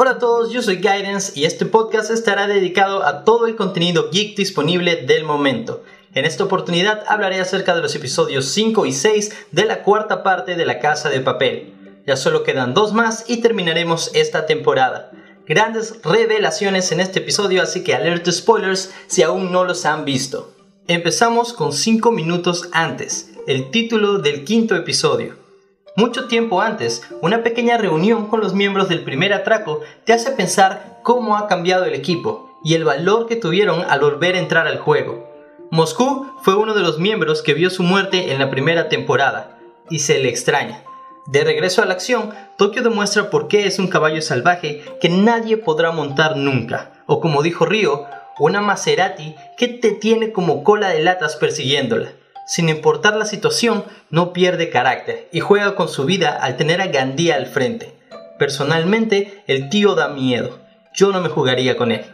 Hola a todos, yo soy Guidance y este podcast estará dedicado a todo el contenido geek disponible del momento. En esta oportunidad hablaré acerca de los episodios 5 y 6 de la cuarta parte de La Casa de Papel. Ya solo quedan dos más y terminaremos esta temporada. Grandes revelaciones en este episodio, así que alerta spoilers si aún no los han visto. Empezamos con 5 minutos antes, el título del quinto episodio. Mucho tiempo antes, una pequeña reunión con los miembros del primer atraco te hace pensar cómo ha cambiado el equipo y el valor que tuvieron al volver a entrar al juego. Moscú fue uno de los miembros que vio su muerte en la primera temporada y se le extraña. De regreso a la acción, Tokio demuestra por qué es un caballo salvaje que nadie podrá montar nunca, o como dijo Ryo, una Maserati que te tiene como cola de latas persiguiéndola. Sin importar la situación, no pierde carácter y juega con su vida al tener a Gandía al frente. Personalmente, el tío da miedo. Yo no me jugaría con él.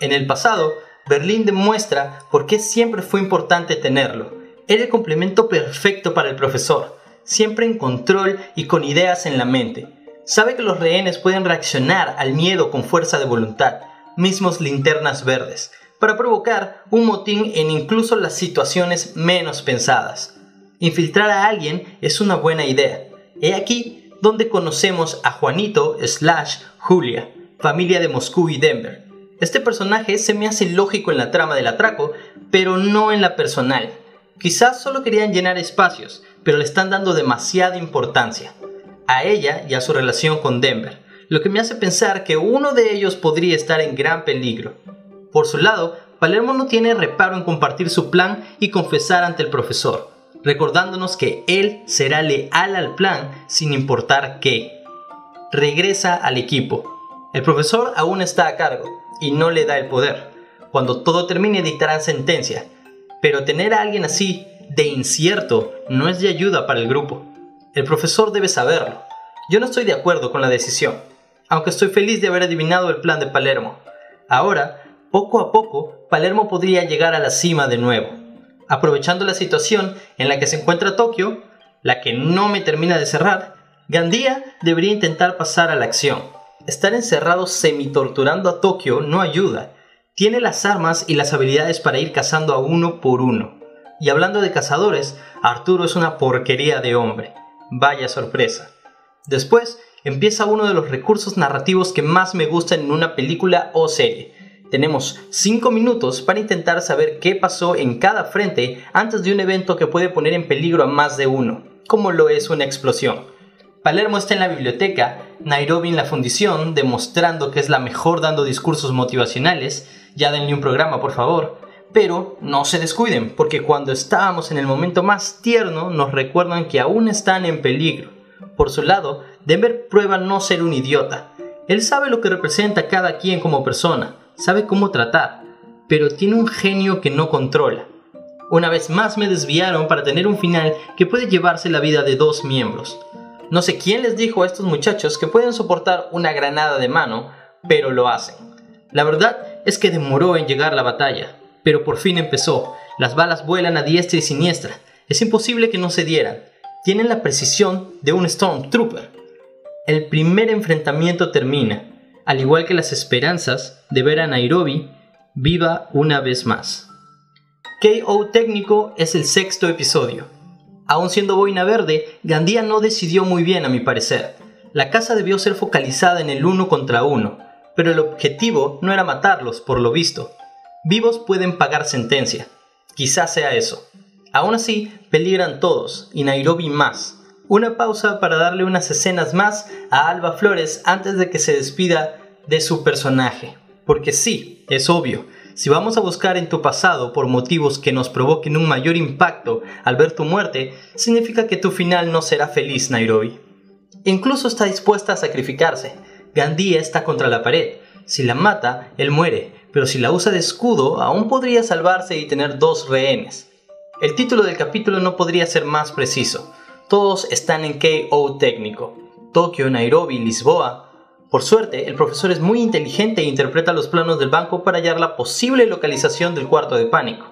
En el pasado, Berlín demuestra por qué siempre fue importante tenerlo. Era el complemento perfecto para el profesor, siempre en control y con ideas en la mente. Sabe que los rehenes pueden reaccionar al miedo con fuerza de voluntad, mismos linternas verdes, para provocar un motín en incluso las situaciones menos pensadas. Infiltrar a alguien es una buena idea. He aquí donde conocemos a Juanito slash Julia, familia de Moscú y Denver. Este personaje se me hace lógico en la trama del atraco, pero no en la personal. Quizás solo querían llenar espacios, pero le están dando demasiada importancia. A ella y a su relación con Denver, lo que me hace pensar que uno de ellos podría estar en gran peligro. Por su lado, Palermo no tiene reparo en compartir su plan y confesar ante el profesor, recordándonos que él será leal al plan sin importar qué. Regresa al equipo. El profesor aún está a cargo y no le da el poder. Cuando todo termine dictarán sentencia, pero tener a alguien así de incierto no es de ayuda para el grupo. El profesor debe saberlo. Yo no estoy de acuerdo con la decisión, aunque estoy feliz de haber adivinado el plan de Palermo. Ahora, poco a poco, Palermo podría llegar a la cima de nuevo. Aprovechando la situación en la que se encuentra Tokio, la que no me termina de cerrar, Gandía debería intentar pasar a la acción. Estar encerrado semi-torturando a Tokio no ayuda. Tiene las armas y las habilidades para ir cazando a uno por uno. Y hablando de cazadores, Arturo es una porquería de hombre. Vaya sorpresa. Después empieza uno de los recursos narrativos que más me gustan en una película o serie. Tenemos 5 minutos para intentar saber qué pasó en cada frente antes de un evento que puede poner en peligro a más de uno, como lo es una explosión. Palermo está en la biblioteca, Nairobi en la fundición, demostrando que es la mejor dando discursos motivacionales, ya denle un programa por favor, pero no se descuiden, porque cuando estábamos en el momento más tierno nos recuerdan que aún están en peligro. Por su lado, Denver prueba no ser un idiota. Él sabe lo que representa cada quien como persona, sabe cómo tratar, pero tiene un genio que no controla. Una vez más me desviaron para tener un final que puede llevarse la vida de dos miembros. No sé quién les dijo a estos muchachos que pueden soportar una granada de mano, pero lo hacen. La verdad es que demoró en llegar la batalla, pero por fin empezó. Las balas vuelan a diestra y siniestra. Es imposible que no se dieran. Tienen la precisión de un Stormtrooper. El primer enfrentamiento termina, al igual que las esperanzas de ver a Nairobi viva una vez más. KO técnico es el sexto episodio. Aún siendo boina verde, Gandía no decidió muy bien a mi parecer. La casa debió ser focalizada en el uno contra uno, pero el objetivo no era matarlos, por lo visto. Vivos pueden pagar sentencia. Quizás sea eso. Aún así, peligran todos, y Nairobi más. Una pausa para darle unas escenas más a Alba Flores antes de que se despida de su personaje. Porque sí, es obvio, si vamos a buscar en tu pasado por motivos que nos provoquen un mayor impacto al ver tu muerte, significa que tu final no será feliz, Nairobi. Incluso está dispuesta a sacrificarse. Gandía está contra la pared. Si la mata, él muere, pero si la usa de escudo, aún podría salvarse y tener dos rehenes. El título del capítulo no podría ser más preciso. Todos están en KO técnico. Tokio, Nairobi, Lisboa, por suerte, el profesor es muy inteligente e interpreta los planos del banco para hallar la posible localización del cuarto de pánico.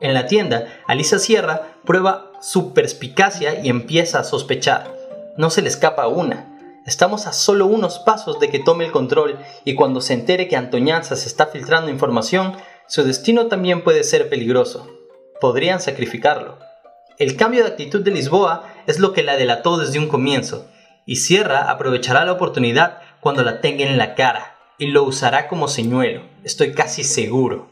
En la tienda, Alisa Sierra prueba su perspicacia y empieza a sospechar. No se le escapa una. Estamos a solo unos pasos de que tome el control y cuando se entere que Antoñanza se está filtrando información, su destino también puede ser peligroso. Podrían sacrificarlo. El cambio de actitud de Lisboa es lo que la delató desde un comienzo, y Sierra aprovechará la oportunidad cuando la tenga en la cara, y lo usará como señuelo, estoy casi seguro.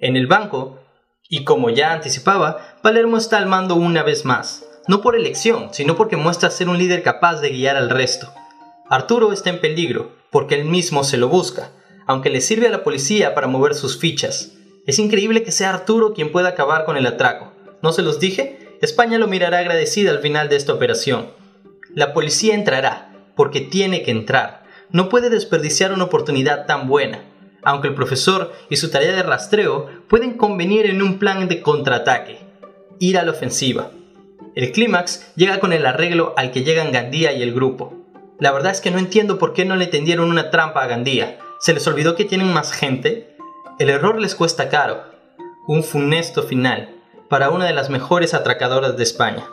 En el banco, y como ya anticipaba, Palermo está al mando una vez más, no por elección, sino porque muestra ser un líder capaz de guiar al resto. Arturo está en peligro, porque él mismo se lo busca, aunque le sirve a la policía para mover sus fichas. Es increíble que sea Arturo quien pueda acabar con el atraco. ¿No se los dije? España lo mirará agradecida al final de esta operación. La policía entrará, porque tiene que entrar. No puede desperdiciar una oportunidad tan buena, aunque el profesor y su tarea de rastreo pueden convenir en un plan de contraataque. Ir a la ofensiva. El clímax llega con el arreglo al que llegan Gandía y el grupo. La verdad es que no entiendo por qué no le tendieron una trampa a Gandía. ¿Se les olvidó que tienen más gente? El error les cuesta caro. Un funesto final para una de las mejores atracadoras de España.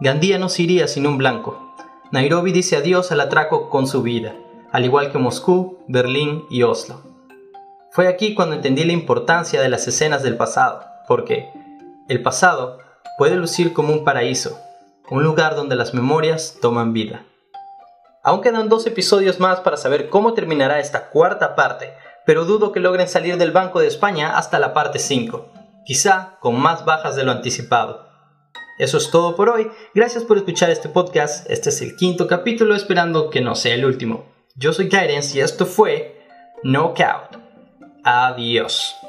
Gandía no se iría sin un blanco. Nairobi dice adiós al atraco con su vida, al igual que Moscú, Berlín y Oslo. Fue aquí cuando entendí la importancia de las escenas del pasado, porque el pasado puede lucir como un paraíso, un lugar donde las memorias toman vida. Aún quedan dos episodios más para saber cómo terminará esta cuarta parte, pero dudo que logren salir del Banco de España hasta la parte 5, quizá con más bajas de lo anticipado. Eso es todo por hoy, gracias por escuchar este podcast, este es el quinto capítulo esperando que no sea el último. Yo soy Guidance y esto fue Knockout. Adiós.